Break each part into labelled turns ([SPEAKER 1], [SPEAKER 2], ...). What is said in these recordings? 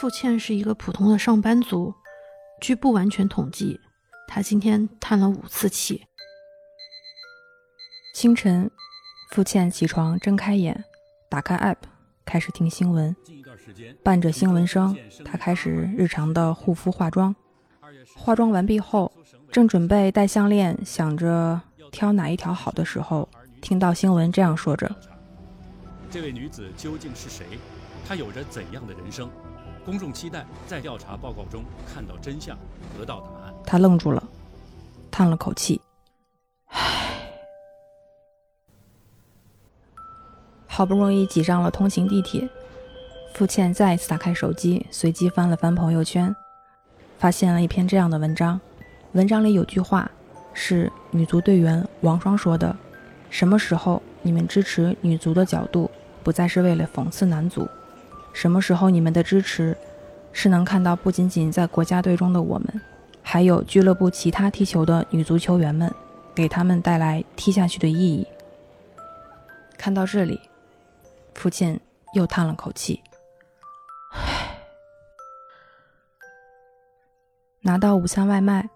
[SPEAKER 1] 付倩是一个普通的上班族，据不完全统计，她今天叹了五次气。
[SPEAKER 2] 清晨，付倩起床，睁开眼，打开 app，开始听新闻。伴着新闻声，她开始日常的护肤化妆。化妆完毕后，正准备戴项链，想着挑哪一条好的时候，听到新闻这样说着：“
[SPEAKER 3] 这位女子究竟是谁？她有着怎样的人生？公众期待在调查报告中看到真相，得到答案。”
[SPEAKER 2] 他愣住了，叹了口气：“唉。”好不容易挤上了通勤地铁，付倩再一次打开手机，随机翻了翻朋友圈。发现了一篇这样的文章，文章里有句话，是女足队员王霜说的：“什么时候你们支持女足的角度不再是为了讽刺男足？什么时候你们的支持是能看到不仅仅在国家队中的我们，还有俱乐部其他踢球的女足球员们，给他们带来踢下去的意义？”看到这里，父亲又叹了口气。拿到午餐外卖，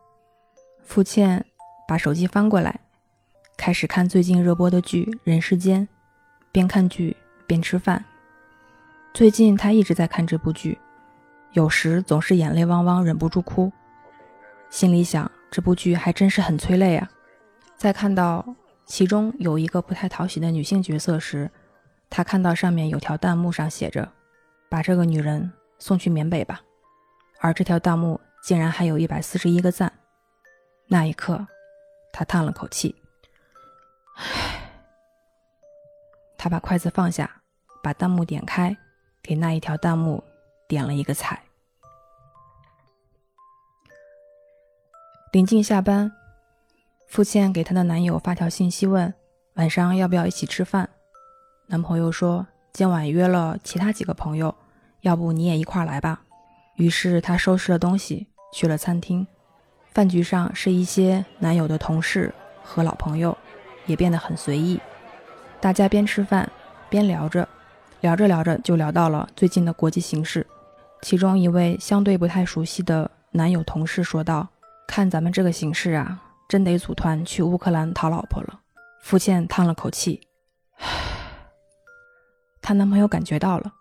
[SPEAKER 2] 付倩把手机翻过来，开始看最近热播的剧《人世间》，边看剧边吃饭。最近他一直在看这部剧，有时总是眼泪汪汪，忍不住哭。心里想，这部剧还真是很催泪啊。在看到其中有一个不太讨喜的女性角色时，他看到上面有条弹幕上写着：“把这个女人送去缅北吧。”而这条弹幕。竟然还有一百四十一个赞，那一刻，他叹了口气。唉，他把筷子放下，把弹幕点开，给那一条弹幕点了一个彩。临近下班，付倩给她的男友发条信息问晚上要不要一起吃饭。男朋友说今晚约了其他几个朋友，要不你也一块来吧。于是她收拾了东西。去了餐厅，饭局上是一些男友的同事和老朋友，也变得很随意。大家边吃饭边聊着，聊着聊着就聊到了最近的国际形势。其中一位相对不太熟悉的男友同事说道：“看咱们这个形势啊，真得组团去乌克兰讨老婆了。”付倩叹了口气，唉。她男朋友感觉到了，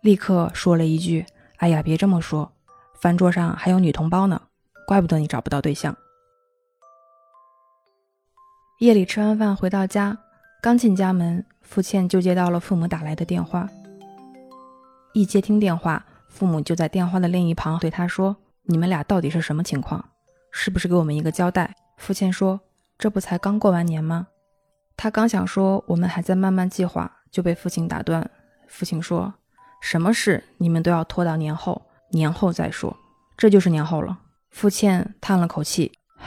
[SPEAKER 2] 立刻说了一句：“哎呀，别这么说。”饭桌上还有女同胞呢，怪不得你找不到对象。夜里吃完饭回到家，刚进家门，付倩就接到了父母打来的电话。一接听电话，父母就在电话的另一旁对他说：“你们俩到底是什么情况？是不是给我们一个交代？”付倩说：“这不才刚过完年吗？”他刚想说我们还在慢慢计划，就被父亲打断。父亲说：“什么事你们都要拖到年后。”年后再说，这就是年后了。付倩叹了口气，唉。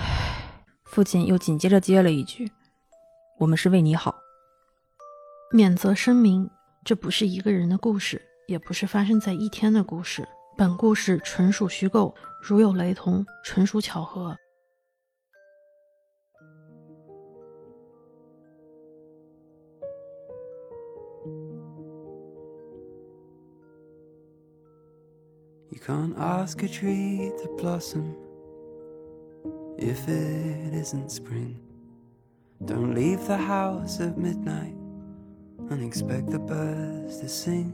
[SPEAKER 2] 父亲又紧接着接了一句：“我们是为你好。”
[SPEAKER 1] 免责声明：这不是一个人的故事，也不是发生在一天的故事。本故事纯属虚构，如有雷同，纯属巧合。You can't ask a tree to blossom if it isn't spring. Don't leave the house at midnight and expect the birds to sing.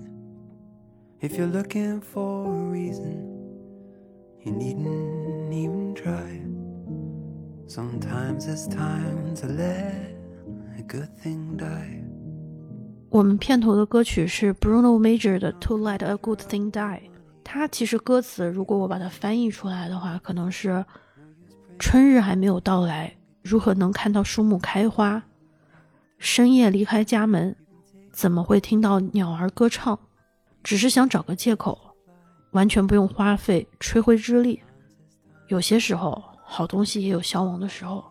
[SPEAKER 1] If you're looking for a reason, you needn't even try. Sometimes it's time to let a good thing die. 我们片头的歌曲是 Bruno Major 的《To Let a Good Thing Die》。它其实歌词，如果我把它翻译出来的话，可能是：春日还没有到来，如何能看到树木开花？深夜离开家门，怎么会听到鸟儿歌唱？只是想找个借口，完全不用花费吹灰之力。有些时候，好东西也有消亡的时候。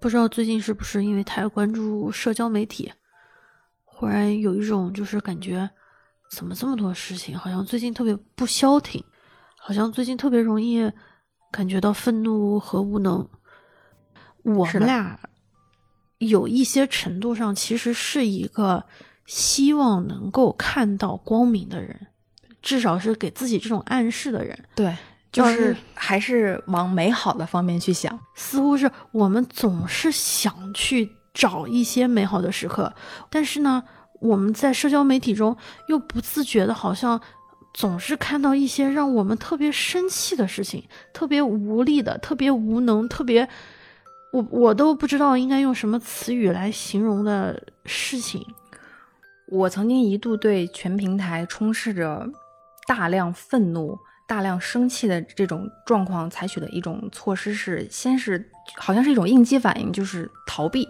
[SPEAKER 1] 不知道最近是不是因为太关注社交媒体，忽然有一种就是感觉。怎么这么多事情？好像最近特别不消停，好像最近特别容易感觉到愤怒和无能。我们俩有一些程度上其实是一个希望能够看到光明的人，至少是给自己这种暗示的人。
[SPEAKER 2] 对，就是还是往美好的方面去想。
[SPEAKER 1] 似乎是我们总是想去找一些美好的时刻，但是呢，我们在社交媒体中又不自觉的，好像总是看到一些让我们特别生气的事情，特别无力的，特别无能，特别我我都不知道应该用什么词语来形容的事情。
[SPEAKER 2] 我曾经一度对全平台充斥着大量愤怒、大量生气的这种状况，采取的一种措施是，先是好像是一种应激反应，就是逃避，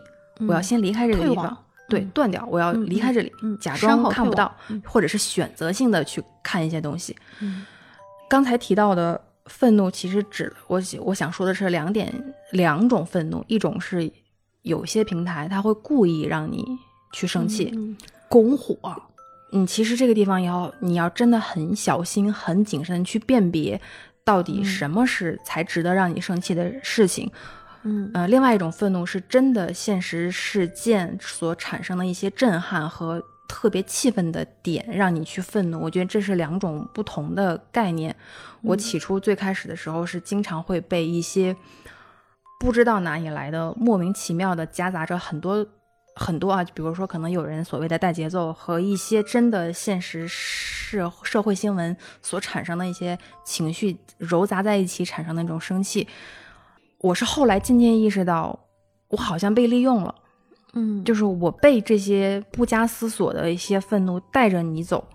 [SPEAKER 2] 我要
[SPEAKER 1] 嗯
[SPEAKER 2] 先离开这个地方，对，
[SPEAKER 1] 嗯
[SPEAKER 2] 断掉，我要
[SPEAKER 1] 嗯
[SPEAKER 2] 离开这里，
[SPEAKER 1] 嗯
[SPEAKER 2] 假装看不到或者是选择性的去看一些东西。
[SPEAKER 1] 嗯
[SPEAKER 2] 刚才提到的愤怒，其实指我我想说的是两点，两种愤怒，一种是有些平台它会故意让你去生气，
[SPEAKER 1] 嗯拱火，
[SPEAKER 2] 嗯其实这个地方要你要真的很小心、很谨慎地去辨别，到底
[SPEAKER 1] 嗯
[SPEAKER 2] 什么是才值得让你生气的事情。
[SPEAKER 1] 嗯
[SPEAKER 2] 呃，另外一种愤怒是真的现实事件所产生的一些震撼和特别气愤的点，让你去愤怒。我觉得这是两种不同的概念。我
[SPEAKER 1] 嗯
[SPEAKER 2] 起初最开始的时候是经常会被一些不知道哪里来的莫名其妙的夹杂着很多很多啊，比如说可能有人所谓的带节奏和一些真的现实社社会新闻所产生的一些情绪揉杂在一起产生的那种生气。我是后来渐渐意识到，我好像被利用了，
[SPEAKER 1] 嗯，
[SPEAKER 2] 就是我被这些不加思索的一些愤怒带着你走，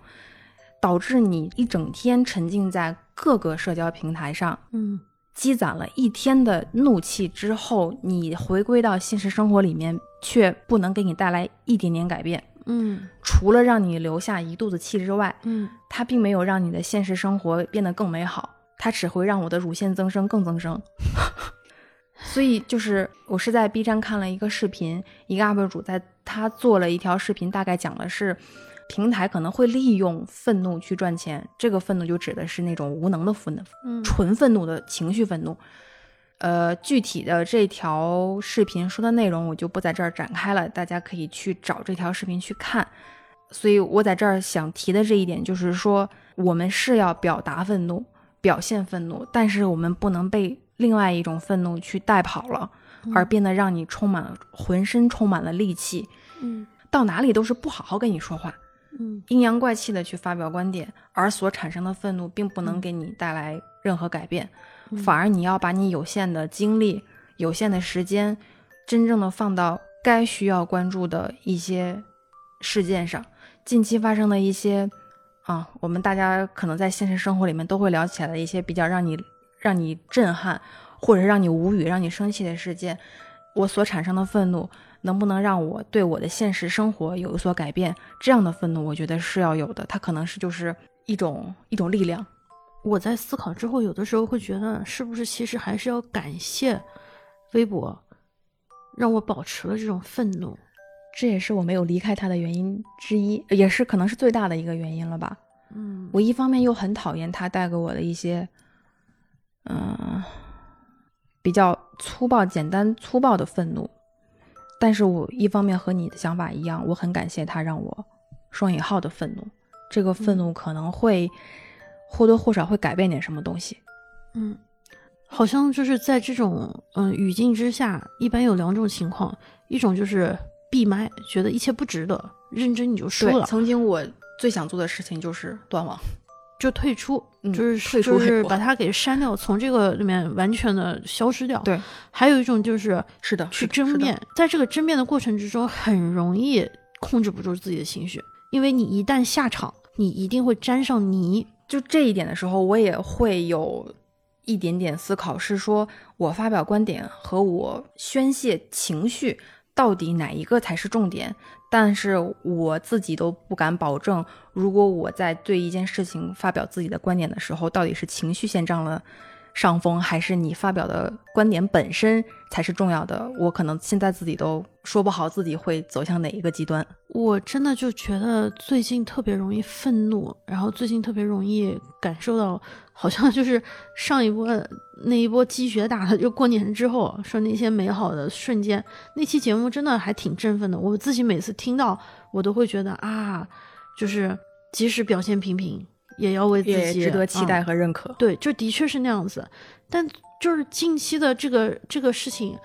[SPEAKER 2] 导致你一整天沉浸在各个社交平台上，
[SPEAKER 1] 嗯。
[SPEAKER 2] 积攒了一天的怒气之后，你回归到现实生活里面，却不能给你带来一点点改变，
[SPEAKER 1] 嗯。
[SPEAKER 2] 除了让你留下一肚子气之外，
[SPEAKER 1] 嗯
[SPEAKER 2] 它并没有让你的现实生活变得更美好，它只会让我的乳腺增生更增生。所以就是我是在 B 站看了一个视频，一个 UP 主在他做了一条视频，大概讲的是平台可能会利用愤怒去赚钱，这个愤怒就指的是那种无能的愤怒，
[SPEAKER 1] 嗯
[SPEAKER 2] 纯愤怒的情绪愤怒。呃，具体的这条视频说的内容我就不在这儿展开了，大家可以去找这条视频去看。所以我在这儿想提的这一点就是说，我们是要表达愤怒、表现愤怒，但是我们不能被另外一种愤怒去带跑了，而变得让你充满了浑身充满了戾气，
[SPEAKER 1] 嗯。
[SPEAKER 2] 到哪里都是不好好跟你说话，
[SPEAKER 1] 嗯。
[SPEAKER 2] 阴阳怪气的去发表观点，而所产生的愤怒并不能给你带来任何改变，反而你要把你有限的精力、有限的时间，真正的放到该需要关注的一些事件上。近期发生的一些啊，我们大家可能在现实生活里面都会聊起来的一些比较让你让你震撼或者是让你无语、让你生气的事件，我所产生的愤怒能不能让我对我的现实生活有所改变？这样的愤怒，我觉得是要有的。它可能是就是一种一种力量。
[SPEAKER 1] 我在思考之后，有的时候会觉得，是不是其实还是要感谢微博，让我保持了这种愤怒。
[SPEAKER 2] 这也是我没有离开他的原因之一，也是可能是最大的一个原因了吧。
[SPEAKER 1] 嗯
[SPEAKER 2] 我一方面又很讨厌他带给我的一些，嗯、比较粗暴、简单、粗暴的愤怒，但是我一方面和你的想法一样，我很感谢他让我双引号的愤怒，这个愤怒可能会或多或少会改变点什么东西。
[SPEAKER 1] 嗯，好像就是在这种嗯语境之下，一般有两种情况，一种就是闭麦，觉得一切不值得，认真你就输
[SPEAKER 2] 对，
[SPEAKER 1] 了，
[SPEAKER 2] 曾经我最想做的事情就是断网。
[SPEAKER 1] 就退出，
[SPEAKER 2] 嗯
[SPEAKER 1] 就是
[SPEAKER 2] 退出
[SPEAKER 1] 就是把它给删掉，从这个里面完全的消失掉。
[SPEAKER 2] 对，
[SPEAKER 1] 还有一种就是
[SPEAKER 2] 是的，
[SPEAKER 1] 去争辩，在这个争辩的过程之中，很容易控制不住自己的情绪，因为你一旦下场，你一定会沾上泥。
[SPEAKER 2] 就这一点的时候，我也会有一点点思考，是说我发表观点和我宣泄情绪到底哪一个才是重点？但是我自己都不敢保证，如果我在对一件事情发表自己的观点的时候，到底是情绪先占了上风，还是你发表的观点本身才是重要的？我可能现在自己都说不好自己会走向哪一个极端。
[SPEAKER 1] 我真的就觉得最近特别容易愤怒，然后最近特别容易感受到，好像就是上一波那一波积雪打的，就过年之后说那些美好的瞬间，那期节目真的还挺振奋的。我自己每次听到，我都会觉得啊，就是即使表现平平，也要为自己
[SPEAKER 2] 值得期待
[SPEAKER 1] 嗯
[SPEAKER 2] 和认可。
[SPEAKER 1] 对，就的确是那样子。但就是近期的这个这个事情，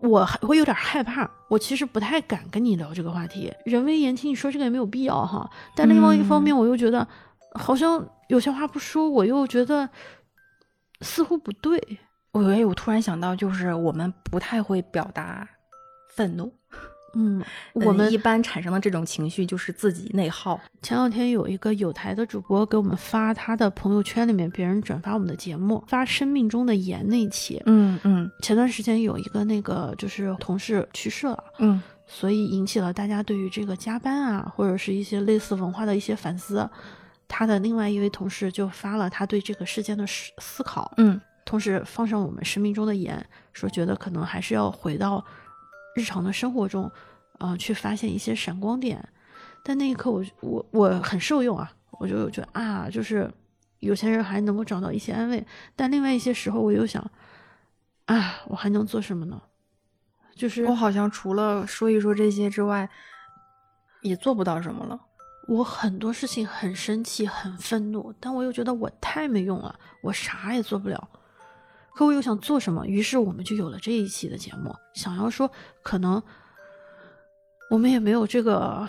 [SPEAKER 1] 我还会有点害怕。我其实不太敢跟你聊这个话题，人微言轻，你说这个也没有必要哈。但另外一方面，我又觉得、好像有些话不说，我又觉得似乎不对。
[SPEAKER 2] 我哎，我突然想到，就是我们不太会表达愤怒，
[SPEAKER 1] 嗯，
[SPEAKER 2] 嗯
[SPEAKER 1] 我们
[SPEAKER 2] 一般产生的这种情绪就是自己内耗。
[SPEAKER 1] 前两天有一个有台的主播给我们发他的朋友圈里面别人转发我们的节目，发《生命中的盐》那一期。
[SPEAKER 2] 嗯嗯
[SPEAKER 1] 前段时间有一个那个就是同事去世了，
[SPEAKER 2] 嗯
[SPEAKER 1] 所以引起了大家对于这个加班啊，或者是一些类似文化的一些反思。他的另外一位同事就发了他对这个事件的思思考，
[SPEAKER 2] 嗯
[SPEAKER 1] 同时放上我们生命中的盐，说觉得可能还是要回到日常的生活中，呃，去发现一些闪光点。但那一刻我，我我很受用啊，我就觉得啊，就是有些人还能够找到一些安慰，但另外一些时候我又想，啊，我还能做什么呢？就是
[SPEAKER 2] 我好像除了说一说这些之外，也做不到什么了。
[SPEAKER 1] 我很多事情很生气、很愤怒，但我又觉得我太没用了，我啥也做不了。可我又想做什么，于是我们就有了这一期的节目，想要说，可能我们也没有这个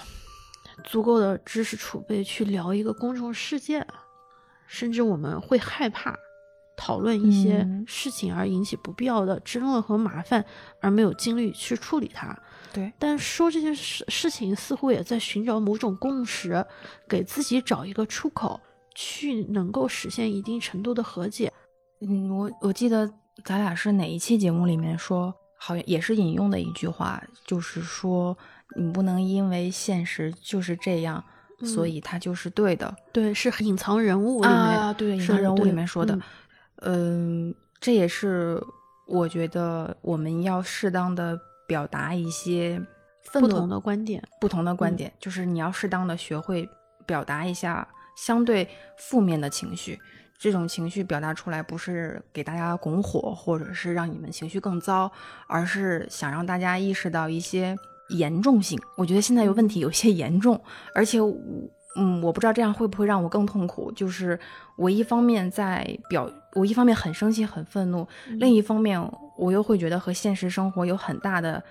[SPEAKER 1] 足够的知识储备去聊一个公众事件，甚至我们会害怕讨论一些
[SPEAKER 2] 嗯
[SPEAKER 1] 事情而引起不必要的争论和麻烦，而没有精力去处理它。
[SPEAKER 2] 对，
[SPEAKER 1] 但说这些事事情，似乎也在寻找某种共识，给自己找一个出口，去能够实现一定程度的和解。
[SPEAKER 2] 嗯，我我记得咱俩是哪一期节目里面说，好像也是引用的一句话，就是说你不能因为现实就是这样，所
[SPEAKER 1] 嗯
[SPEAKER 2] 以它就是对的。
[SPEAKER 1] 对，是隐藏人物里面，
[SPEAKER 2] 啊，对，隐藏人物里面说的
[SPEAKER 1] 嗯，
[SPEAKER 2] 嗯，这也是我觉得我们要适当的表达一些
[SPEAKER 1] 不同的观点。
[SPEAKER 2] 不同的观
[SPEAKER 1] 嗯
[SPEAKER 2] 点，就是你要适当的学会表达一下相对负面的情绪。这种情绪表达出来，不是给大家拱火，或者是让你们情绪更糟，而是想让大家意识到一些严重性。我觉得现在有问题有些严重，而且我嗯，我不知道这样会不会让我更痛苦。就是我一方面在表，我一方面很生气、很愤怒，另一方面我又会觉得和现实生活有很大的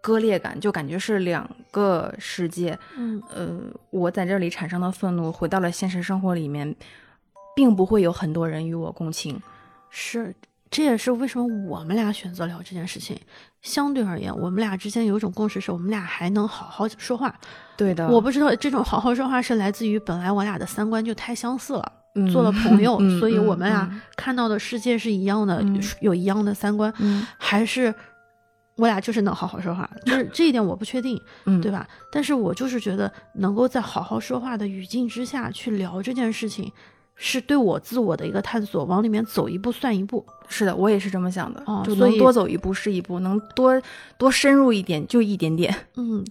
[SPEAKER 2] 割裂感，就感觉是两个世界。
[SPEAKER 1] 嗯
[SPEAKER 2] 呃，我在这里产生的愤怒，回到了现实生活里面，并不会有很多人与我共情。
[SPEAKER 1] 是，这也是为什么我们俩选择聊这件事情。相对而言，我们俩之间有一种共识，是我们俩还能好好说话。
[SPEAKER 2] 对的，
[SPEAKER 1] 我不知道这种好好说话是来自于本来我俩的三观就太相似了，
[SPEAKER 2] 嗯
[SPEAKER 1] 做了朋友，
[SPEAKER 2] 嗯
[SPEAKER 1] 所以我
[SPEAKER 2] 嗯
[SPEAKER 1] 们俩
[SPEAKER 2] 嗯
[SPEAKER 1] 看到的世界是一样的，
[SPEAKER 2] 嗯
[SPEAKER 1] 有一样的三观，
[SPEAKER 2] 嗯
[SPEAKER 1] 还是我俩就是能好好说话，就是这一点我不确定，
[SPEAKER 2] 嗯，
[SPEAKER 1] 对吧？但是我就是觉得能够在好好说话的语境之下去聊这件事情，是对我自我的一个探索，往里面走一步算一步。
[SPEAKER 2] 是的，我也是这么想的，就能多走一步是一步，能多多深入一点就一点点。
[SPEAKER 1] 嗯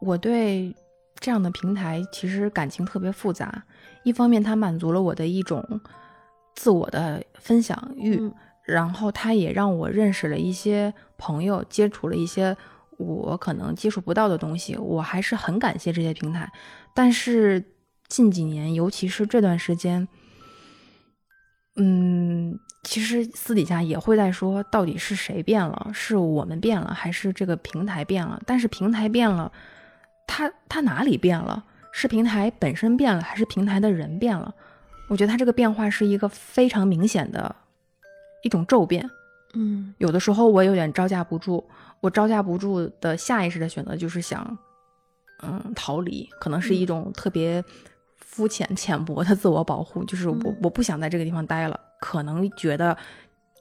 [SPEAKER 2] 我对这样的平台其实感情特别复杂，一方面它满足了我的一种自我的分享欲，
[SPEAKER 1] 嗯
[SPEAKER 2] 然后它也让我认识了一些朋友，接触了一些我可能接触不到的东西，我还是很感谢这些平台。但是近几年，尤其是这段时间，嗯，其实私底下也会在说，到底是谁变了？是我们变了，还是这个平台变了？但是平台变了，它它哪里变了？是平台本身变了，还是平台的人变了？我觉得它这个变化是一个非常明显的一种骤变。
[SPEAKER 1] 嗯
[SPEAKER 2] 有的时候我有点招架不住，我招架不住的下意识的选择就是想，嗯，逃离，可能是一种特别肤浅、浅薄的自我保护，就是我、
[SPEAKER 1] 嗯
[SPEAKER 2] 我不想在这个地方待了，可能觉得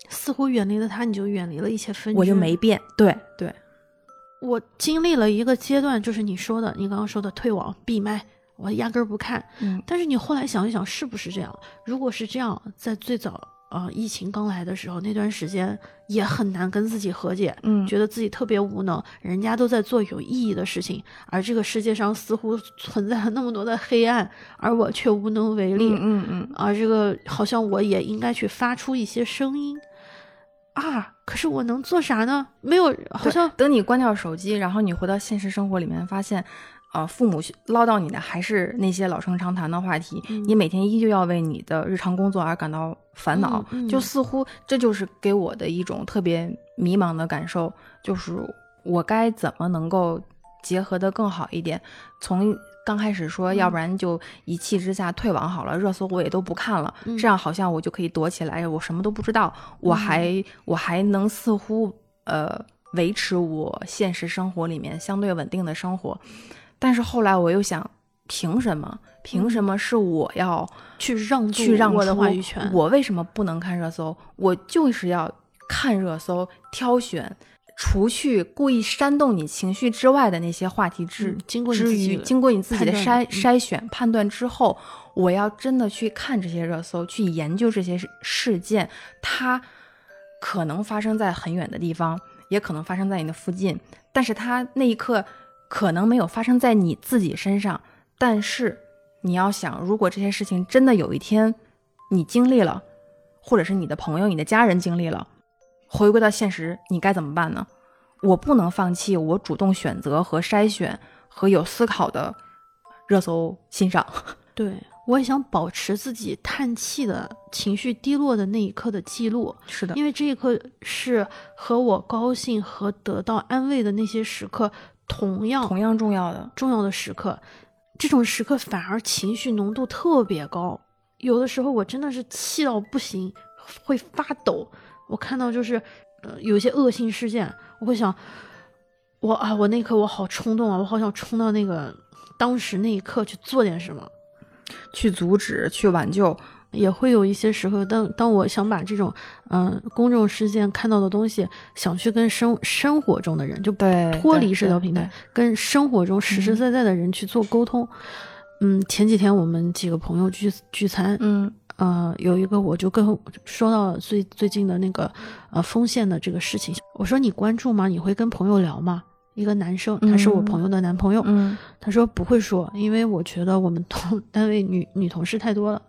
[SPEAKER 1] 似乎远离了他，你就远离了一些纷争。
[SPEAKER 2] 我就没变，对对，
[SPEAKER 1] 我经历了一个阶段，就是你说的，你刚刚说的退网闭麦，我压根儿不看。
[SPEAKER 2] 嗯
[SPEAKER 1] 但是你后来想一想，是不是这样？如果是这样，在最早呃疫情刚来的时候，那段时间也很难跟自己和解，
[SPEAKER 2] 嗯
[SPEAKER 1] 觉得自己特别无能，人家都在做有意义的事情，而这个世界上似乎存在了那么多的黑暗，而我却无能为力。
[SPEAKER 2] 嗯嗯嗯，
[SPEAKER 1] 而这个好像我也应该去发出一些声音啊，可是我能做啥呢？没有，好像
[SPEAKER 2] 等你关掉手机，然后你回到现实生活里面，发现啊、父母唠叨你的还是那些老生常谈的话题，
[SPEAKER 1] 嗯
[SPEAKER 2] 你每天依旧要为你的日常工作而感到烦恼，
[SPEAKER 1] 嗯嗯
[SPEAKER 2] 就似乎这就是给我的一种特别迷茫的感受，就是我该怎么能够结合的更好一点？从刚开始说，
[SPEAKER 1] 嗯
[SPEAKER 2] 要不然就一气之下退网好了，热搜我也都不看了，
[SPEAKER 1] 嗯
[SPEAKER 2] 这样好像我就可以躲起来，我什么都不知道，我还、我还能似乎呃维持我现实生活里面相对稳定的生活。但是后来我又想，凭什么？凭什么是我要
[SPEAKER 1] 去让渡
[SPEAKER 2] 去让
[SPEAKER 1] 我的
[SPEAKER 2] 出
[SPEAKER 1] 话语权？
[SPEAKER 2] 我为什么不能看热搜？我就是要看热搜，挑选，除去故意煽动你情绪之外的那些话题之、
[SPEAKER 1] 嗯经过你
[SPEAKER 2] 之
[SPEAKER 1] 自己
[SPEAKER 2] 余，经过你自己的筛筛选判断之后，我要真的去看这些热搜，去研究这些事事件，它可能发生在很远的地方，也可能发生在你的附近，但是它那一刻可能没有发生在你自己身上，但是你要想，如果这些事情真的有一天你经历了，或者是你的朋友、你的家人经历了，回归到现实，你该怎么办呢？我不能放弃我主动选择和筛选和有思考的热搜欣赏。
[SPEAKER 1] 对我也想保持自己叹气的情绪低落的那一刻的记录，
[SPEAKER 2] 是的，
[SPEAKER 1] 因为这一刻是和我高兴和得到安慰的那些时刻同样
[SPEAKER 2] 同样重要的。
[SPEAKER 1] 重要的时刻，这种时刻反而情绪浓度特别高。有的时候我真的是气到不行，会发抖。我看到就是，呃，有一些恶性事件，我会想，我啊，我那一刻我好冲动啊，我好想冲到那个当时那一刻去做点什么。
[SPEAKER 2] 去阻止、去挽救，
[SPEAKER 1] 也会有一些时候，当当我想把这种嗯、公众事件看到的东西，想去跟生生活中的人就
[SPEAKER 2] 对
[SPEAKER 1] 脱离社交平台，跟生活中实实在在的人去做沟通。嗯，前几天我们几个朋友聚聚餐，
[SPEAKER 2] 嗯
[SPEAKER 1] 呃，有一个我就跟说到最最近的那个呃丰县的这个事情，我说你关注吗？你会跟朋友聊吗？一个男生，他是我朋友的男朋友，
[SPEAKER 2] 嗯
[SPEAKER 1] 他说不会说，因为我觉得我们同 单位女女同事太多了，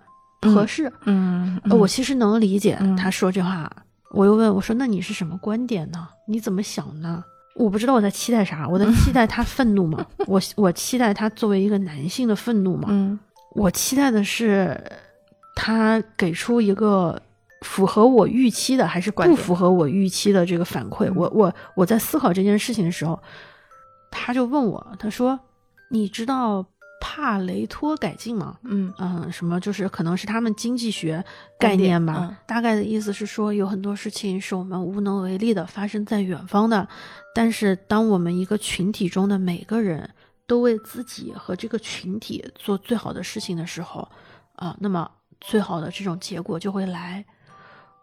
[SPEAKER 1] 合适。
[SPEAKER 2] 嗯，
[SPEAKER 1] 呃我其实能理解
[SPEAKER 2] 嗯
[SPEAKER 1] 他说这话，我又问我说：“那你是什么观点呢？你怎么想呢？”我不知道我在期待啥，我在期待他愤怒吗？我我期待他作为一个男性的愤怒吗？
[SPEAKER 2] 嗯
[SPEAKER 1] 我期待的是他给出一个符合我预期的，还是不符合我预期的这个反馈。
[SPEAKER 2] 嗯
[SPEAKER 1] 我我我在思考这件事情的时候，他就问我，他说：“你知道帕雷托改进嘛？”
[SPEAKER 2] 嗯
[SPEAKER 1] 嗯，什么就是可能是他们经济学概念吧，
[SPEAKER 2] 嗯
[SPEAKER 1] 大概的意思是说，有很多事情是我们无能为力的，发生在远方的。但是，当我们一个群体中的每个人都为自己和这个群体做最好的事情的时候，啊、那么最好的这种结果就会来。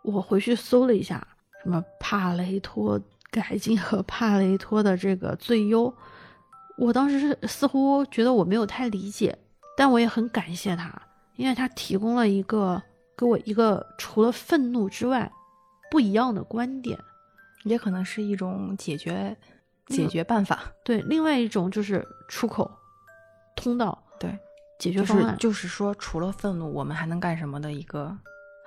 [SPEAKER 1] 我回去搜了一下，什么帕雷托改进和帕雷托的这个最优，我当时是似乎觉得我没有太理解，但我也很感谢他，因为他提供了一个给我一个除了愤怒之外不一样的观点。
[SPEAKER 2] 也可能是一种解决
[SPEAKER 1] 嗯
[SPEAKER 2] 解决办法。
[SPEAKER 1] 对，另外一种就是出口通道
[SPEAKER 2] 对，
[SPEAKER 1] 解决方案，
[SPEAKER 2] 就是就是说，除了愤怒，我们还能干什么的一个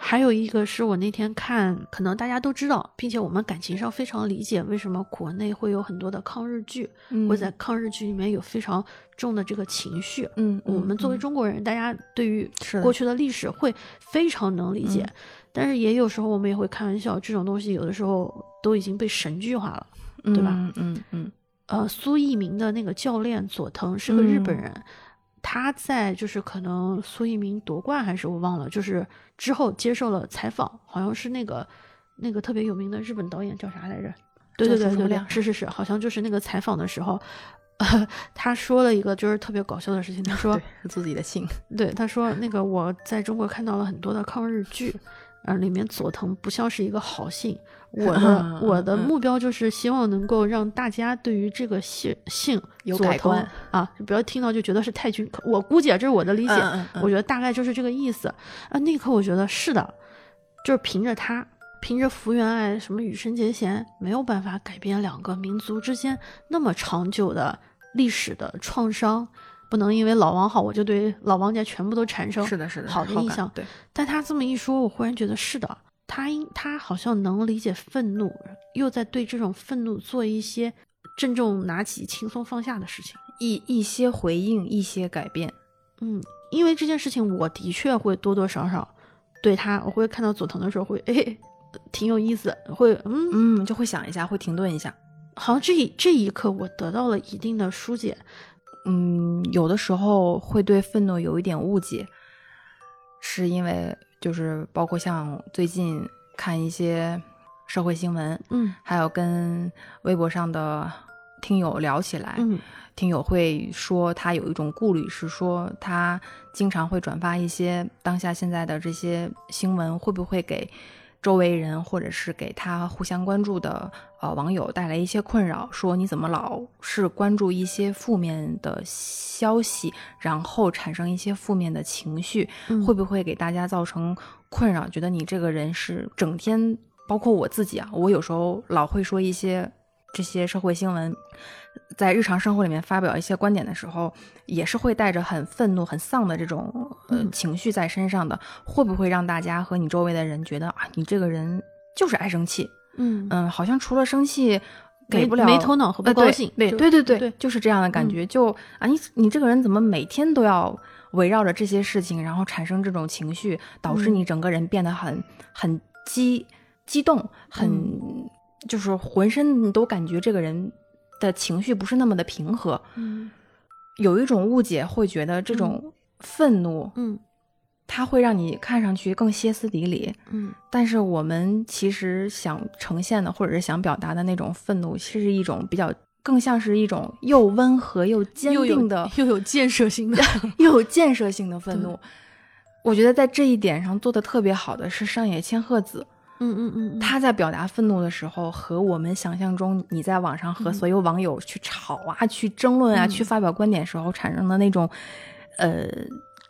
[SPEAKER 1] 还有一个是我那天看，可能大家都知道，并且我们感情上非常理解，为什么国内会有很多的抗日剧，
[SPEAKER 2] 嗯
[SPEAKER 1] 会在抗日剧里面有非常重的这个情绪。
[SPEAKER 2] 嗯，
[SPEAKER 1] 我们作为
[SPEAKER 2] 嗯。
[SPEAKER 1] 中国人，大家对于过去的历史会非常能理解，
[SPEAKER 2] 嗯。
[SPEAKER 1] 但是也有时候我们也会开玩笑，这种东西有的时候都已经被神剧化了。对吧
[SPEAKER 2] 嗯嗯嗯。
[SPEAKER 1] 呃，苏翊鸣的那个教练佐藤是个日本
[SPEAKER 2] 嗯。
[SPEAKER 1] 人，他在就是可能苏翊鸣夺冠还是我忘了，就是之后接受了采访，好像是那个那个特别有名的日本导演叫啥来着？对对对对是是是，好像就是那个采访的时候，呃，他说了一个就是特别搞笑的事情，他 说
[SPEAKER 2] 自己的姓。
[SPEAKER 1] 对，他说那个我在中国看到了很多的抗日剧，呃，里面佐藤不像是一个好姓。我的我的
[SPEAKER 2] 嗯
[SPEAKER 1] 目标就是希望能够让大家对于这个姓姓
[SPEAKER 2] 有改观
[SPEAKER 1] 啊，就不要听到就觉得是太君。我估计啊，这是我的理解，我觉得大概就是这个意思啊。那一刻我觉得是的，就是凭着他，凭着福原爱什么羽生结弦，没有办法改变两个民族之间那么长久的历史的创伤。不能因为老王好，我就对老王家全部都产生
[SPEAKER 2] 是的，是的，
[SPEAKER 1] 好的印象。
[SPEAKER 2] 对，
[SPEAKER 1] 但他这么一说，我忽然觉得是的，他应他好像能理解愤怒，又在对这种愤怒做一些郑重拿起，轻松放下的事情。
[SPEAKER 2] 一一些回应，一些改变。
[SPEAKER 1] 嗯，因为这件事情，我的确会多多少少对他，我会看到佐藤的时候会，哎，挺有意思，会，嗯
[SPEAKER 2] 嗯，就会想一下，会停顿一下。
[SPEAKER 1] 好像这一这一刻，我得到了一定的疏解。
[SPEAKER 2] 嗯，有的时候会对愤怒有一点误解，是因为就是包括像最近看一些社会新闻，
[SPEAKER 1] 嗯，
[SPEAKER 2] 还有跟微博上的听友聊起来，
[SPEAKER 1] 嗯，
[SPEAKER 2] 听友会说他有一种顾虑，是说他经常会转发一些当下现在的这些新闻，会不会给周围人或者是给他互相关注的呃网友带来一些困扰？说你怎么老是关注一些负面的消息，然后产生一些负面的情绪，
[SPEAKER 1] 嗯
[SPEAKER 2] 会不会给大家造成困扰？觉得你这个人是整天，包括我自己啊，我有时候老会说一些这些社会新闻，在日常生活里面发表一些观点的时候，也是会带着很愤怒、很丧的这种呃
[SPEAKER 1] 嗯
[SPEAKER 2] 情绪在身上的，会不会让大家和你周围的人觉得啊，你这个人就是爱生气？
[SPEAKER 1] 嗯
[SPEAKER 2] 嗯，好像除了生气。给
[SPEAKER 1] 没
[SPEAKER 2] 不了
[SPEAKER 1] 没头脑和不高兴就
[SPEAKER 2] 对对对对
[SPEAKER 1] 对
[SPEAKER 2] 就是这样的感觉。就啊，你你这个人怎么每天都要围绕着这些事情，然后产生这种情绪，导致
[SPEAKER 1] 嗯
[SPEAKER 2] 你整个人变得很很激激动，很、
[SPEAKER 1] 嗯
[SPEAKER 2] 就是浑身你都感觉这个人的情绪不是那么的平和。
[SPEAKER 1] 嗯
[SPEAKER 2] 有一种误解，会觉得这种愤怒，
[SPEAKER 1] 嗯
[SPEAKER 2] 它会让你看上去更歇斯底里。
[SPEAKER 1] 嗯
[SPEAKER 2] 但是我们其实想呈现的，或者是想表达的那种愤怒，是一种比较更像是一种又温和又坚定的，
[SPEAKER 1] 又有建设性的，
[SPEAKER 2] 又有建设性的愤怒。我觉得在这一点上做的特别好的是上野千鹤子，
[SPEAKER 1] 嗯嗯嗯，
[SPEAKER 2] 他在表达愤怒的时候，和我们想象中你在网上和
[SPEAKER 1] 嗯
[SPEAKER 2] 所有网友去吵啊、去争论啊、
[SPEAKER 1] 嗯
[SPEAKER 2] 去发表观点时候产生的那种，呃，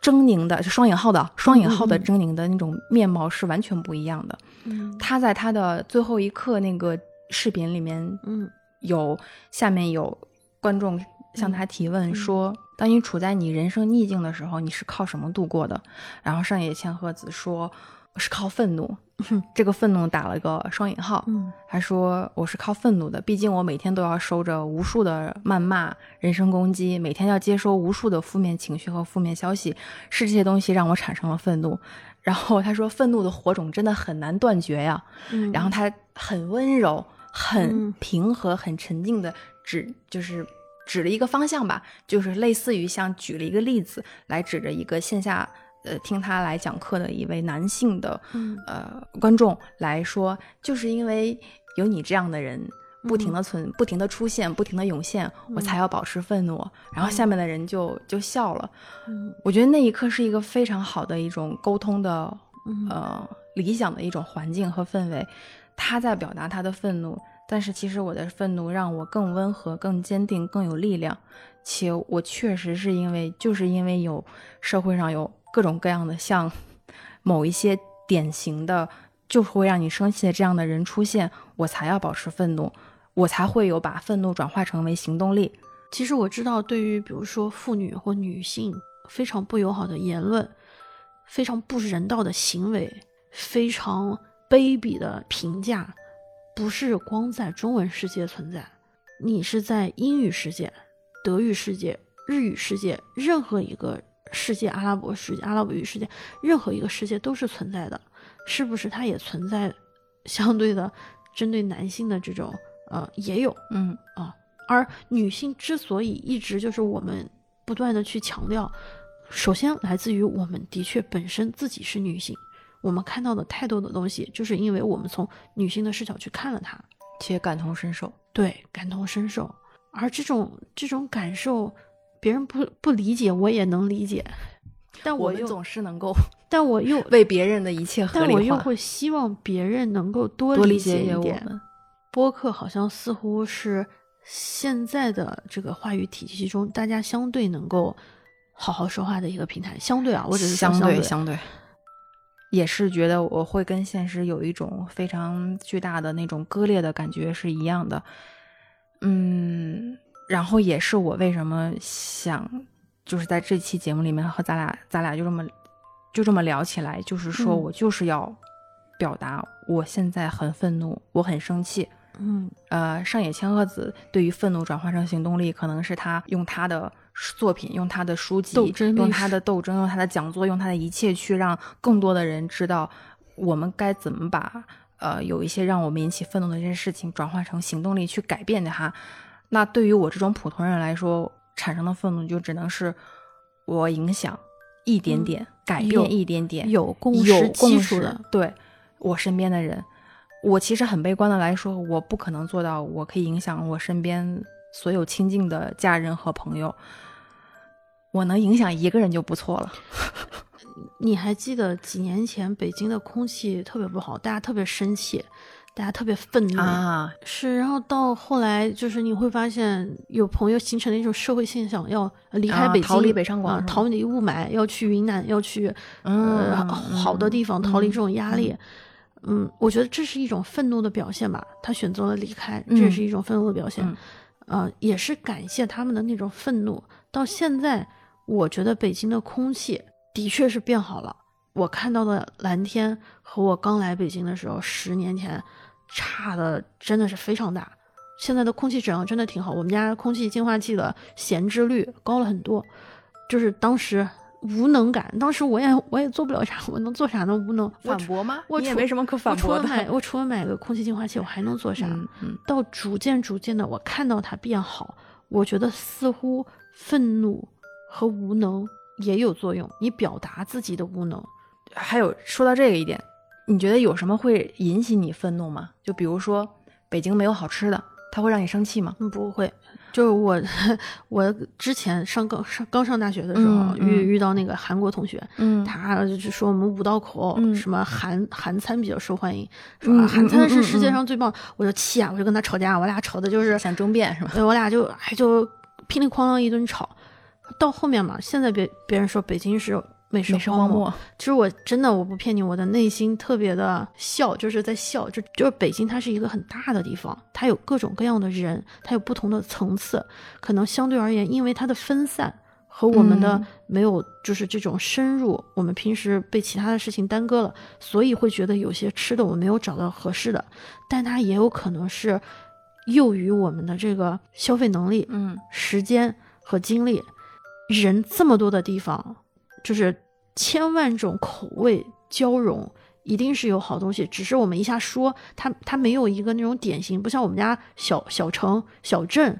[SPEAKER 2] 狰狞的，就双引号的双引号的狰狞的那种面貌是完全不一样的。
[SPEAKER 1] 嗯
[SPEAKER 2] 他在他的最后一刻那个视频里面
[SPEAKER 1] 嗯
[SPEAKER 2] 有下面有观众向他提问说：“当你处在你人生逆境的时候，你是靠什么度过的？”然后上野千鹤子说：“是靠愤怒。” 这个愤怒打了个双引号。
[SPEAKER 1] 嗯
[SPEAKER 2] 他说：“我是靠愤怒的，毕竟我每天都要收着无数的谩骂、人身攻击，每天要接收无数的负面情绪和负面消息，是这些东西让我产生了愤怒。”然后他说：“愤怒的火种真的很难断绝呀。”
[SPEAKER 1] 嗯，
[SPEAKER 2] 然后他很温柔、很
[SPEAKER 1] 嗯
[SPEAKER 2] 平和、很沉静的指，就是指了一个方向吧，就是类似于像举了一个例子来指着一个线下呃听他来讲课的一位男性的
[SPEAKER 1] 嗯
[SPEAKER 2] 呃观众来说，就是因为有你这样的人。不停的存，不停的出现，不停的涌现，我才要保持愤怒。然后下面的人就就笑了。
[SPEAKER 1] 嗯
[SPEAKER 2] 我觉得那一刻是一个非常好的一种沟通的
[SPEAKER 1] 嗯
[SPEAKER 2] 呃理想的一种环境和氛围。他在表达他的愤怒，但是其实我的愤怒让我更温和、更坚定、更有力量。且我确实是因为，就是因为有社会上有各种各样的像某一些典型的，就是会让你生气的这样的人出现，我才要保持愤怒，我才会有把愤怒转化成为行动力。
[SPEAKER 1] 其实我知道，对于比如说妇女或女性非常不友好的言论，非常不人道的行为，非常卑鄙的评价，不是光在中文世界存在，你是在英语世界、德语世界、日语世界，任何一个世界、阿拉伯世界、阿拉伯语世界，任何一个世界都是存在的，是不是？它也存在相对的针对男性的这种呃也有，
[SPEAKER 2] 嗯啊
[SPEAKER 1] 而女性之所以一直就是我们不断的去强调，首先来自于我们的确本身自己是女性，我们看到的太多的东西，就是因为我们从女性的视角去看了它，
[SPEAKER 2] 且感同身受。
[SPEAKER 1] 对，感同身受。而这种这种感受，别人不不理解，我也能理解，但
[SPEAKER 2] 我
[SPEAKER 1] 又
[SPEAKER 2] 总是能够
[SPEAKER 1] 但我又
[SPEAKER 2] 为别人的一切合理化，
[SPEAKER 1] 但我又会希望别人能够多
[SPEAKER 2] 多理
[SPEAKER 1] 解
[SPEAKER 2] 解我
[SPEAKER 1] 一点。
[SPEAKER 2] 们。
[SPEAKER 1] 播客好像似乎是现在的这个话语体系中，大家相对能够好好说话的一个平台。相对啊，我只是
[SPEAKER 2] 相
[SPEAKER 1] 对
[SPEAKER 2] 对相对，也是觉得我会跟现实有一种非常巨大的那种割裂的感觉是一样的。嗯，然后也是我为什么想，就是在这期节目里面和咱俩咱俩就这么就这么聊起来，就是说
[SPEAKER 1] 嗯
[SPEAKER 2] 我就是要表达我现在很愤怒，我很生气，
[SPEAKER 1] 嗯
[SPEAKER 2] 呃，上野千鹤子对于愤怒转化成行动力，可能是他用他的作品、用他的书籍、用他的斗争、用他的讲座、用他的一切，去让更多的人知道我们该怎么把呃有一些让我们引起愤怒的这些事情转化成行动力去改变它。那对于我这种普通人来说，产生的愤怒就只能是我影响一点点，改变一点点，
[SPEAKER 1] 有共
[SPEAKER 2] 有
[SPEAKER 1] 识
[SPEAKER 2] 共识
[SPEAKER 1] 基础的，
[SPEAKER 2] 对我身边的人，我其实很悲观的来说，我不可能做到我可以影响我身边所有亲近的家人和朋友，我能影响一个人就不错了。
[SPEAKER 1] 你还记得几年前北京的空气特别不好，大家特别生气，大家特别愤怒
[SPEAKER 2] 啊，
[SPEAKER 1] 是，然后到后来就是你会发现有朋友形成了一种社会现象，要离开北京，
[SPEAKER 2] 啊逃离北上广
[SPEAKER 1] 啊逃离雾霾，要去云南，要去
[SPEAKER 2] 嗯
[SPEAKER 1] 呃好的地方逃离这种压力。嗯，我觉得这是一种愤怒的表现吧。他选择了离开，这也
[SPEAKER 2] 嗯
[SPEAKER 1] 是一种愤怒的表现。
[SPEAKER 2] 嗯
[SPEAKER 1] 呃，也是感谢他们的那种愤怒。到现在，我觉得北京的空气的确是变好了。我看到的蓝天和我刚来北京的时候，十年前差的真的是非常大。现在的空气质量真的挺好，我们家空气净化器的闲置率高了很多。就是当时无能感，当时我也我也做不了啥，我能做啥呢？无能。
[SPEAKER 2] 反驳吗？
[SPEAKER 1] 我
[SPEAKER 2] 也没什么可反驳的。
[SPEAKER 1] 除了买，我除了买个空气净化器，我还能做啥？
[SPEAKER 2] 嗯嗯
[SPEAKER 1] 到逐渐逐渐的，我看到它变好，我觉得似乎愤怒和无能也有作用。你表达自己的无能，
[SPEAKER 2] 还有说到这个一点，你觉得有什么会引起你愤怒吗？就比如说北京没有好吃的，它会让你生气吗？
[SPEAKER 1] 嗯，不会。就是我，我之前上刚上刚上大学的时候，遇遇到那个韩国同学，
[SPEAKER 2] 嗯
[SPEAKER 1] 他就说我们五道口、
[SPEAKER 2] 嗯
[SPEAKER 1] 什么韩韩餐比较受欢迎，说、
[SPEAKER 2] 嗯
[SPEAKER 1] 啊韩餐是世界上最棒，我就气啊，我就跟他吵架，我俩吵的就是
[SPEAKER 2] 想争辩是吗？
[SPEAKER 1] 对，我俩就哎就噼里哐啷一顿吵，到后面嘛，现在别别人说北京是美食荒漠，其实我真的我不骗你，我的内心特别的笑，就是在笑，就就是北京它是一个很大的地方，它有各种各样的人，它有不同的层次，可能相对而言，因为它的分散。和我们的
[SPEAKER 2] 嗯。
[SPEAKER 1] 没有就是这种深入，我们平时被其他的事情耽搁了，所以会觉得有些吃的我没有找到合适的，但它也有可能是囿于我们的这个消费能力，
[SPEAKER 2] 嗯。
[SPEAKER 1] 时间和精力，人这么多的地方，就是千万种口味交融，一定是有好东西。只是我们一下说，它它没有一个那种典型，不像我们家小小城小镇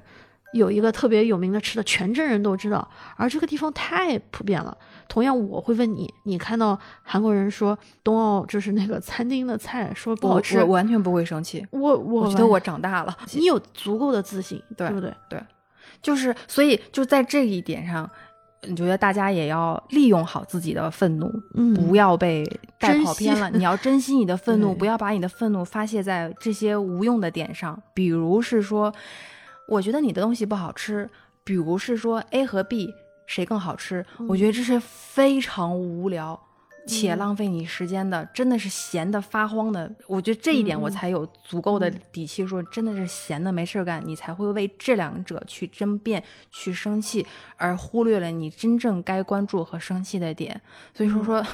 [SPEAKER 1] 有一个特别有名的吃的，全镇人都知道。而这个地方太普遍了。同样，我会问你，你看到韩国人说冬奥就是那个餐厅的菜说不好吃，
[SPEAKER 2] 我完全不会生气，
[SPEAKER 1] 我我
[SPEAKER 2] 我觉得我长大了。
[SPEAKER 1] 你有足够的自信，
[SPEAKER 2] 对
[SPEAKER 1] 不对对？
[SPEAKER 2] 就是，所以就在这一点上，你觉得大家也要利用好自己的愤怒，
[SPEAKER 1] 嗯
[SPEAKER 2] 不要被带跑偏了。你要珍惜你的愤怒，不要把你的愤怒发泄在这些无用的点上。比如是说，我觉得你的东西不好吃；，比如是说 A 和 B 谁更好吃，我觉得这是非常无聊。且
[SPEAKER 1] 嗯
[SPEAKER 2] 浪费你时间的，真的是闲的发慌的。我觉得这一点我才有足够的
[SPEAKER 1] 嗯
[SPEAKER 2] 底气说，真的是闲的没事儿干，你才会为这两者去争辩、去生气，而忽略了你真正该关注和生气的点。所以说说，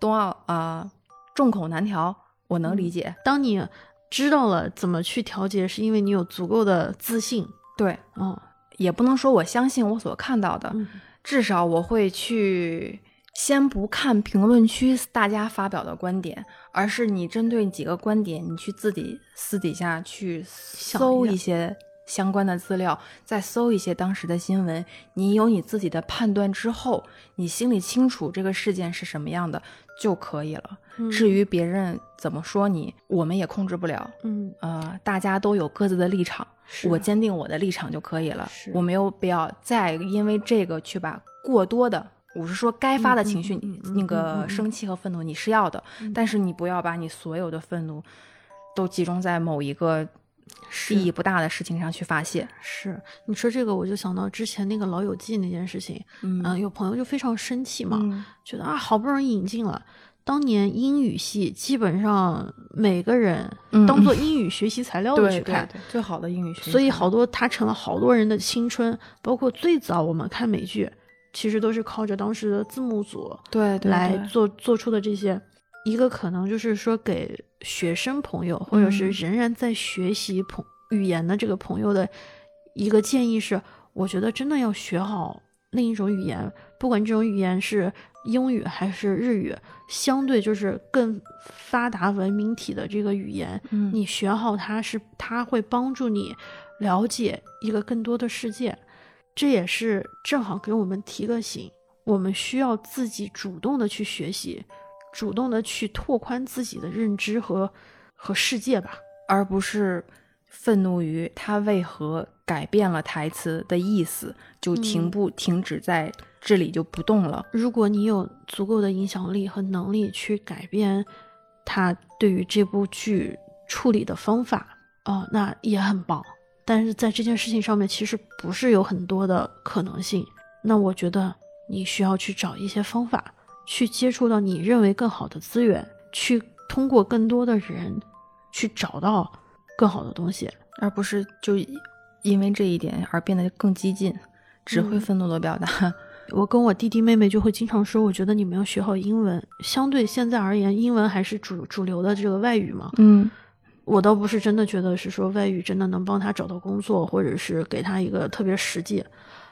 [SPEAKER 2] 冬奥啊、呃众口难调，我能理解。
[SPEAKER 1] 当你知道了怎么去调节，是因为你有足够的自信。
[SPEAKER 2] 对，
[SPEAKER 1] 嗯，
[SPEAKER 2] 也不能说我相信我所看到的，
[SPEAKER 1] 嗯
[SPEAKER 2] 至少我会去先不看评论区大家发表的观点，而是你针对几个观点，你去自己私底下去搜
[SPEAKER 1] 一
[SPEAKER 2] 些相关的资料，再搜一些当时的新闻，你有你自己的判断之后，你心里清楚这个事件是什么样的就可以了。
[SPEAKER 1] 嗯
[SPEAKER 2] 至于别人怎么说你，我们也控制不了。
[SPEAKER 1] 嗯，
[SPEAKER 2] 呃，大家都有各自的立场，
[SPEAKER 1] 是
[SPEAKER 2] 我坚定我的立场就可以了。我没有必要再因为这个去把过多的，我是说该发的情绪，
[SPEAKER 1] 嗯嗯嗯嗯
[SPEAKER 2] 那个生气和愤怒你是要的，但是你不要把你所有的愤怒都集中在某一个意义不大的事情上去发泄。
[SPEAKER 1] 是你说这个，我就想到之前那个《老友记》那件事情。
[SPEAKER 2] 嗯
[SPEAKER 1] 嗯、有朋友就非常生气嘛，
[SPEAKER 2] 嗯
[SPEAKER 1] 觉得啊，好不容易引进了。当年英语系基本上每个人
[SPEAKER 2] 嗯
[SPEAKER 1] 当做英语学习材料的去看，
[SPEAKER 2] 对对，最好的英语学习。
[SPEAKER 1] 所以好多它成了好多人的青春，包括最早我们看美剧，其实都是靠着当时的字幕组
[SPEAKER 2] 对对
[SPEAKER 1] 来
[SPEAKER 2] 对。
[SPEAKER 1] 做做出的这些一个可能就是说给学生朋友，或者是
[SPEAKER 2] 嗯。
[SPEAKER 1] 仍然在学习朋语言的这个朋友的一个建议是，我觉得真的要学好另一种语言，不管这种语言是英语还是日语，相对就是更发达文明体的这个语言，
[SPEAKER 2] 嗯。
[SPEAKER 1] 你学好它是它会帮助你了解一个更多的世界，这也是正好给我们提个醒，我们需要自己主动的去学习，主动的去拓宽自己的认知和和世界吧。
[SPEAKER 2] 而不是愤怒于他为何改变了台词的意思，就停
[SPEAKER 1] 嗯
[SPEAKER 2] 不、停止在这里就不动了。
[SPEAKER 1] 如果你有足够的影响力和能力去改变他对于这部剧处理的方法，哦、那也很棒。但是在这件事情上面，其实不是有很多的可能性。那我觉得你需要去找一些方法，去接触到你认为更好的资源，去通过更多的人去找到更好的东西。
[SPEAKER 2] 而不是就因为这一点而变得更激进，只会
[SPEAKER 1] 嗯
[SPEAKER 2] 愤怒的表达。
[SPEAKER 1] 我跟我弟弟妹妹就会经常说，我觉得你们要学好英文。相对现在而言，英文还是主主流的这个外语嘛。
[SPEAKER 2] 嗯
[SPEAKER 1] 我倒不是真的觉得是说外语真的能帮他找到工作，或者是给他一个特别实际，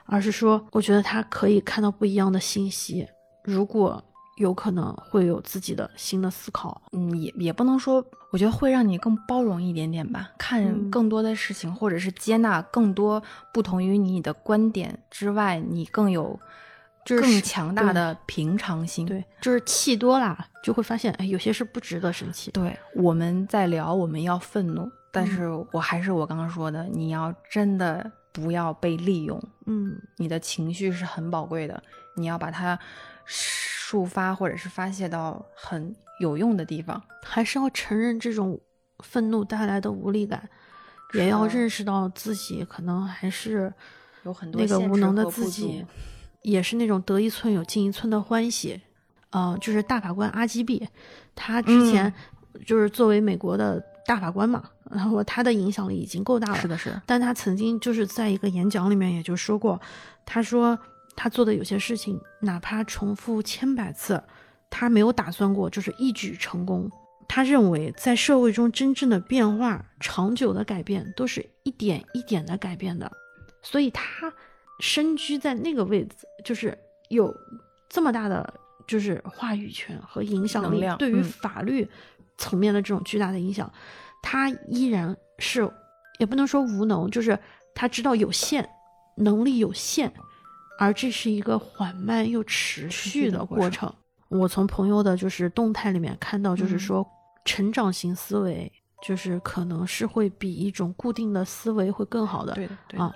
[SPEAKER 1] 而是说我觉得他可以看到不一样的信息，如果有可能会有自己的新的思考。
[SPEAKER 2] 嗯，也也不能说，我觉得会让你更包容一点点吧，看
[SPEAKER 1] 嗯。
[SPEAKER 2] 更多的事情，或者是接纳更多不同于你的观点之外，你更有
[SPEAKER 1] 就是
[SPEAKER 2] 更强大的平常心。
[SPEAKER 1] 对，就是气多了就会发现，哎，有些事不值得生气。
[SPEAKER 2] 对，我们在聊我们要愤怒，但
[SPEAKER 1] 嗯
[SPEAKER 2] 是我还是我刚刚说的，你要真的不要被利用，
[SPEAKER 1] 嗯，
[SPEAKER 2] 你的情绪是很宝贵的，你要把它抒发或者是发泄到很有用的地方。
[SPEAKER 1] 还是要承认这种愤怒带来的无力感，也要认识到自己可能还是
[SPEAKER 2] 有很多
[SPEAKER 1] 那个无能的自己
[SPEAKER 2] 足，
[SPEAKER 1] 也是那种得一寸有进一寸的欢喜。呃，就是大法官阿基比，他之前就是作为美国的大法官嘛，然后他的影响力已经够大了。
[SPEAKER 2] 是的，是的，
[SPEAKER 1] 但他曾经就是在一个演讲里面也就说过，他说他做的有些事情，哪怕重复千百次，他没有打算过就是一举成功。他认为，在社会中真正的变化、长久的改变，都是一点一点的改变的。所以他身居在那个位置，就是有这么大的就是话语权和影响力，对于
[SPEAKER 2] 嗯
[SPEAKER 1] 法律层面的这种巨大的影响，他依然是也不能说无能，就是他知道有限，能力有限，而这是一个缓慢又持
[SPEAKER 2] 持
[SPEAKER 1] 续的
[SPEAKER 2] 过
[SPEAKER 1] 过程。我从朋友的就是动态里面看到，就是
[SPEAKER 2] 嗯
[SPEAKER 1] 说成长型思维，就是可能是会比一种固定的思维会更好的。
[SPEAKER 2] 对的，对的
[SPEAKER 1] 啊，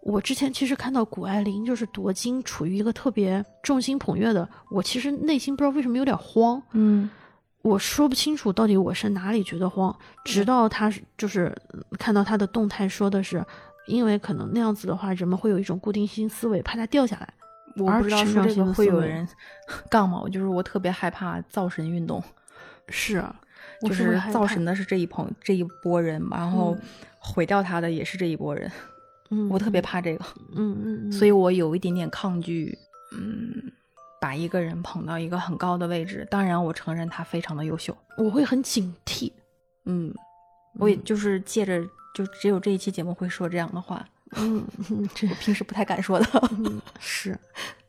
[SPEAKER 1] 我之前其实看到谷爱凌就是夺金处于一个特别众星捧月的，我其实内心不知道为什么有点慌，
[SPEAKER 2] 嗯，
[SPEAKER 1] 我说不清楚到底我是哪里觉得慌，直到他就是嗯看到他的动态说的是，因为可能那样子的话，人们会有一种固定性思维，怕它掉下来。而
[SPEAKER 2] 我不知道
[SPEAKER 1] 成长
[SPEAKER 2] 说这个会有人 杠吗？我就是我特别害怕造神运动，
[SPEAKER 1] 是，
[SPEAKER 2] 就是造神的是这一捧这一波人，然后
[SPEAKER 1] 嗯
[SPEAKER 2] 毁掉他的也是这一波人，
[SPEAKER 1] 嗯，
[SPEAKER 2] 我特别
[SPEAKER 1] 嗯
[SPEAKER 2] 怕这个，
[SPEAKER 1] 嗯嗯嗯，
[SPEAKER 2] 所以我有一点点抗拒，嗯，把一个人捧到一个很高的位置。当然，我承认他非常的优秀，
[SPEAKER 1] 我会很警惕。
[SPEAKER 2] 嗯，我也
[SPEAKER 1] 嗯
[SPEAKER 2] 就是借着就只有这一期节目会说这样的话，
[SPEAKER 1] 嗯，嗯这
[SPEAKER 2] 我平时不太敢说的。
[SPEAKER 1] 嗯，是，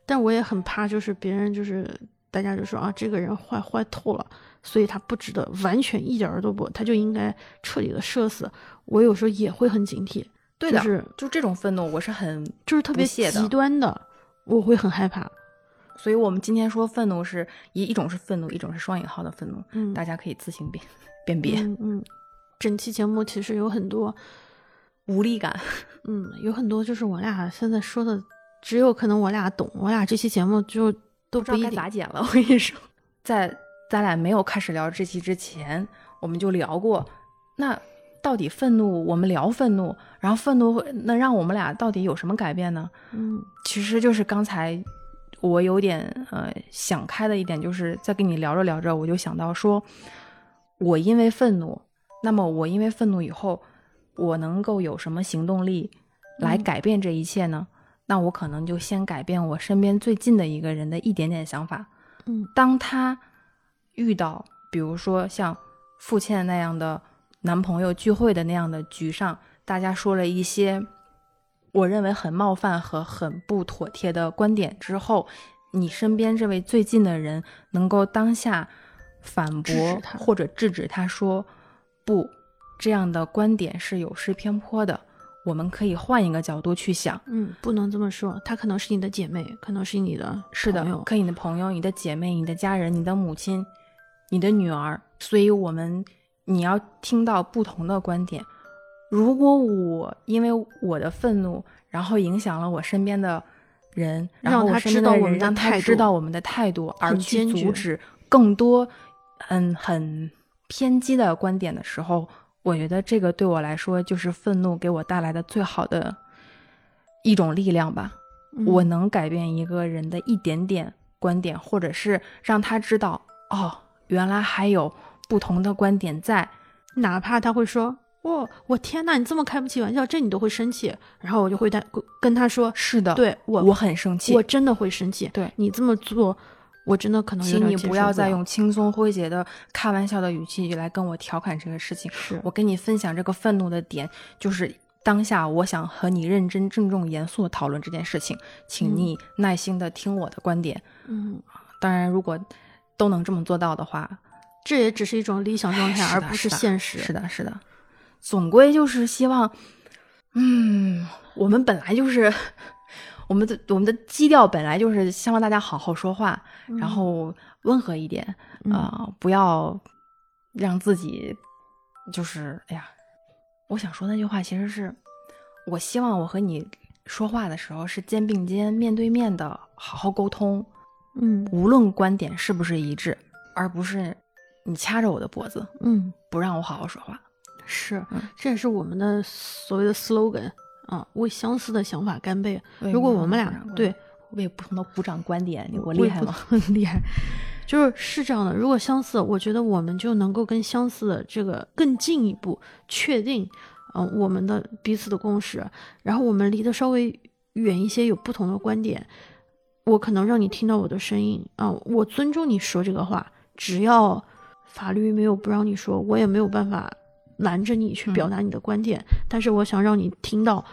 [SPEAKER 1] 但我也很怕，就是别人就是大家就说啊，这个人坏坏透了，所以他不值得，完全一点儿都不，他就应该彻底的射死。我有时候也会很警惕，
[SPEAKER 2] 对的，
[SPEAKER 1] 就是
[SPEAKER 2] 就这种愤怒，我是很
[SPEAKER 1] 就是特别极端的，我会很害怕。
[SPEAKER 2] 所以我们今天说愤怒是一一种是愤怒，一种是双引号的愤怒，
[SPEAKER 1] 嗯，
[SPEAKER 2] 大家可以自行辨辨别。
[SPEAKER 1] 嗯嗯，整期节目其实有很多，
[SPEAKER 2] 无力感，
[SPEAKER 1] 嗯，有很多就是我俩现在说的，只有可能我俩懂，我俩这期节目就都
[SPEAKER 2] 不知道该
[SPEAKER 1] 不一定
[SPEAKER 2] 咋剪了。我跟你说，在咱俩没有开始聊这期之前，我们就聊过，那到底愤怒，我们聊愤怒，然后愤怒会能让我们俩到底有什么改变呢？
[SPEAKER 1] 嗯
[SPEAKER 2] 其实就是刚才我有点呃想开的一点，就是在跟你聊着聊着，我就想到说，我因为愤怒，那么我因为愤怒以后，我能够有什么行动力来
[SPEAKER 1] 嗯
[SPEAKER 2] 改变这一切呢？那我可能就先改变我身边最近的一个人的一点点想法。
[SPEAKER 1] 嗯
[SPEAKER 2] 当他遇到，比如说像付倩那样的男朋友聚会的那样的局上，大家说了一些我认为很冒犯和很不妥帖的观点之后，你身边这位最近的人能够当下反驳
[SPEAKER 1] 他
[SPEAKER 2] 或者制止他说不，这样的观点是有失偏颇的，我们可以换一个角度去想。
[SPEAKER 1] 嗯，不能这么说，她可能是你的姐妹，可能是你的
[SPEAKER 2] 是的可以你的朋友、你的姐妹、你的家人、你的母亲、你的女儿，所以我们你要听到不同的观点。如果我因为我的愤怒，然后影响了我身边的人，然后
[SPEAKER 1] 让他
[SPEAKER 2] 我身边
[SPEAKER 1] 知道我们的
[SPEAKER 2] 人让他
[SPEAKER 1] 态度
[SPEAKER 2] 知道我们的态度，而
[SPEAKER 1] 很
[SPEAKER 2] 去阻止更多嗯很偏激的观点的时候，我觉得这个对我来说就是愤怒给我带来的最好的一种力量吧。
[SPEAKER 1] 嗯
[SPEAKER 2] 我能改变一个人的一点点观点，或者是让他知道，哦，原来还有不同的观点在。
[SPEAKER 1] 哪怕他会说：“哦，我天呐，你这么开不起玩笑，这你都会生气。”然后我就会带跟他说
[SPEAKER 2] 是的，：“
[SPEAKER 1] 对我，
[SPEAKER 2] 我很生气
[SPEAKER 1] 我，真的会生气。
[SPEAKER 2] 对
[SPEAKER 1] 你这么做，我真的可能有
[SPEAKER 2] 请你不要再用轻松诙谐的开玩笑的语气来跟我调侃这个事情。
[SPEAKER 1] 是
[SPEAKER 2] 我跟你分享这个愤怒的点，就是当下我想和你认真、郑重、严肃的讨论这件事情，请
[SPEAKER 1] 嗯
[SPEAKER 2] 你耐心的听我的观点。
[SPEAKER 1] 嗯，
[SPEAKER 2] 当然，如果都能这么做到的话，
[SPEAKER 1] 这也只是一种理想状态，而不
[SPEAKER 2] 是
[SPEAKER 1] 现实。
[SPEAKER 2] 是的，是的，总归就是希望，嗯，我们本来就是 我们的我们的基调本来就是希望大家好好说话，然后温和一点
[SPEAKER 1] 嗯。
[SPEAKER 2] 啊、不要让自己就是哎呀，我想说那句话其实是，我希望我和你说话的时候是肩并肩、面对面的好好沟通，
[SPEAKER 1] 嗯
[SPEAKER 2] 无论观点是不是一致，而不是你掐着我的脖子
[SPEAKER 1] 嗯，
[SPEAKER 2] 不让我好好说话。
[SPEAKER 1] 是
[SPEAKER 2] 嗯，
[SPEAKER 1] 这也是我们的所谓的 slogan 啊，为相似的想法干杯。如果我们俩对
[SPEAKER 2] 为不同的鼓掌观点，我
[SPEAKER 1] 我
[SPEAKER 2] 厉害吗？？
[SPEAKER 1] 很 厉害，就是是这样的。如果相似，我觉得我们就能够跟相似的这个更进一步确定，嗯、我们的彼此的共识。然后我们离得稍微远一些，有不同的观点，我可能让你听到我的声音啊、我尊重你说这个话，只要法律没有不让你说，我也没有办法拦着你去表达你的观点。但是我想让你听到，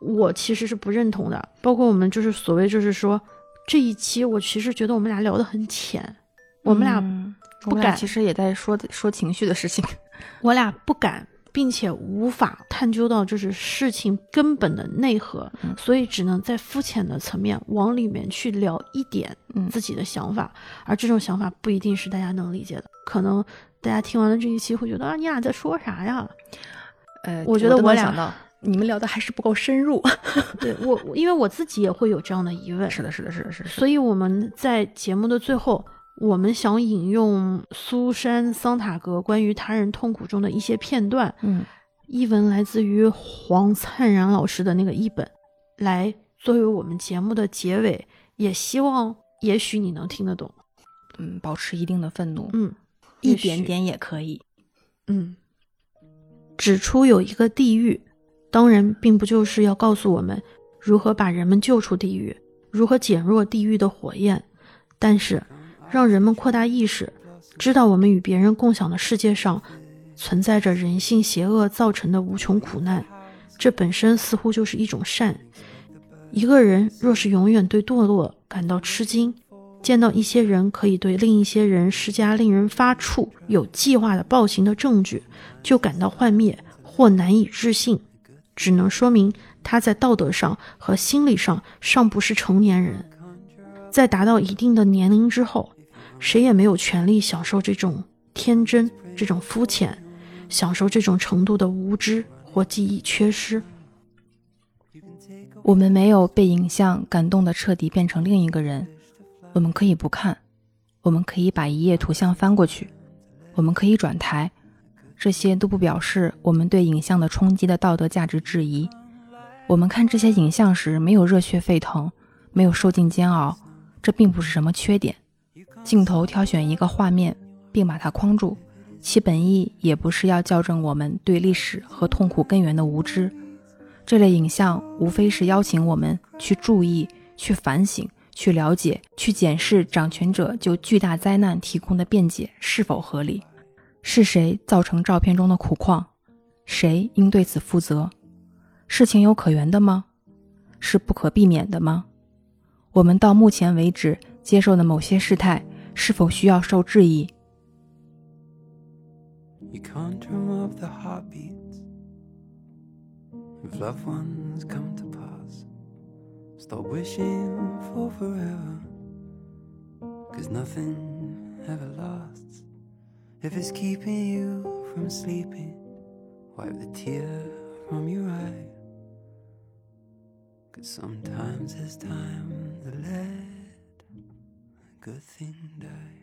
[SPEAKER 1] 我其实是不认同的。包括我们就是所谓就是说。这一期我其实觉得我们俩聊得很浅，我们俩、
[SPEAKER 2] 嗯
[SPEAKER 1] 不敢
[SPEAKER 2] 其实也在说说情绪的事情。
[SPEAKER 1] 我俩不敢，并且无法探究到就是事情根本的内核，
[SPEAKER 2] 嗯
[SPEAKER 1] 所以只能在肤浅的层面往里面去聊一点
[SPEAKER 2] 嗯
[SPEAKER 1] 自己的想法，而这种想法不一定是大家能理解的，可能大家听完了这一期会觉得啊，你俩在说啥呀？
[SPEAKER 2] 呃，
[SPEAKER 1] 我觉得我俩
[SPEAKER 2] 你们聊的还是不够深入。
[SPEAKER 1] 对我，我因为我自己也会有这样的疑问，
[SPEAKER 2] 是的，是的，是的，是的。
[SPEAKER 1] 所以我们在节目的最后，我们想引用苏珊·桑塔格关于他人痛苦中的一些片段，
[SPEAKER 2] 嗯
[SPEAKER 1] 译文来自于黄灿然老师的那个译本，来作为我们节目的结尾，也希望也许你能听得懂。
[SPEAKER 2] 嗯，保持一定的愤怒，
[SPEAKER 1] 嗯
[SPEAKER 2] 一点点也可以。
[SPEAKER 1] 嗯，指出有一个地狱，当然并不就是要告诉我们如何把人们救出地狱，如何减弱地狱的火焰，但是让人们扩大意识，知道我们与别人共享的世界上存在着人性邪恶造成的无穷苦难，这本身似乎就是一种善。一个人若是永远对堕落感到吃惊，见到一些人可以对另一些人施加令人发怵、有计划的暴行的证据，就感到幻灭或难以置信，只能说明他在道德上和心理上尚不是成年人。在达到一定的年龄之后，谁也没有权利享受这种天真、这种肤浅，享受这种程度的无知或记忆缺失。
[SPEAKER 2] 我们没有被影像感动的彻底变成另一个人，我们可以不看，我们可以把一页图像翻过去，我们可以转台，这些都不表示我们对影像的冲击的道德价值质疑。我们看这些影像时没有热血沸腾，没有受尽煎熬，这并不是什么缺点。镜头挑选一个画面并把它框住，其本意也不是要校正我们对历史和痛苦根源的无知。这类影像无非是邀请我们去注意、去反省、去了解、去检视掌权者就巨大灾难提供的辩解是否合理？是谁造成照片中的苦况？谁应对此负责？是情有可原的吗？是不可避免的吗？我们到目前为止接受的某些事态，是否需要受质疑？
[SPEAKER 4] You can't drum up the heartbeats of loved ones come to pass. Stop wishing for forever, cause nothing ever lasts. If it's keeping you from sleeping, wipe the tear from your eye. Cause sometimes it's time to let a good thing die.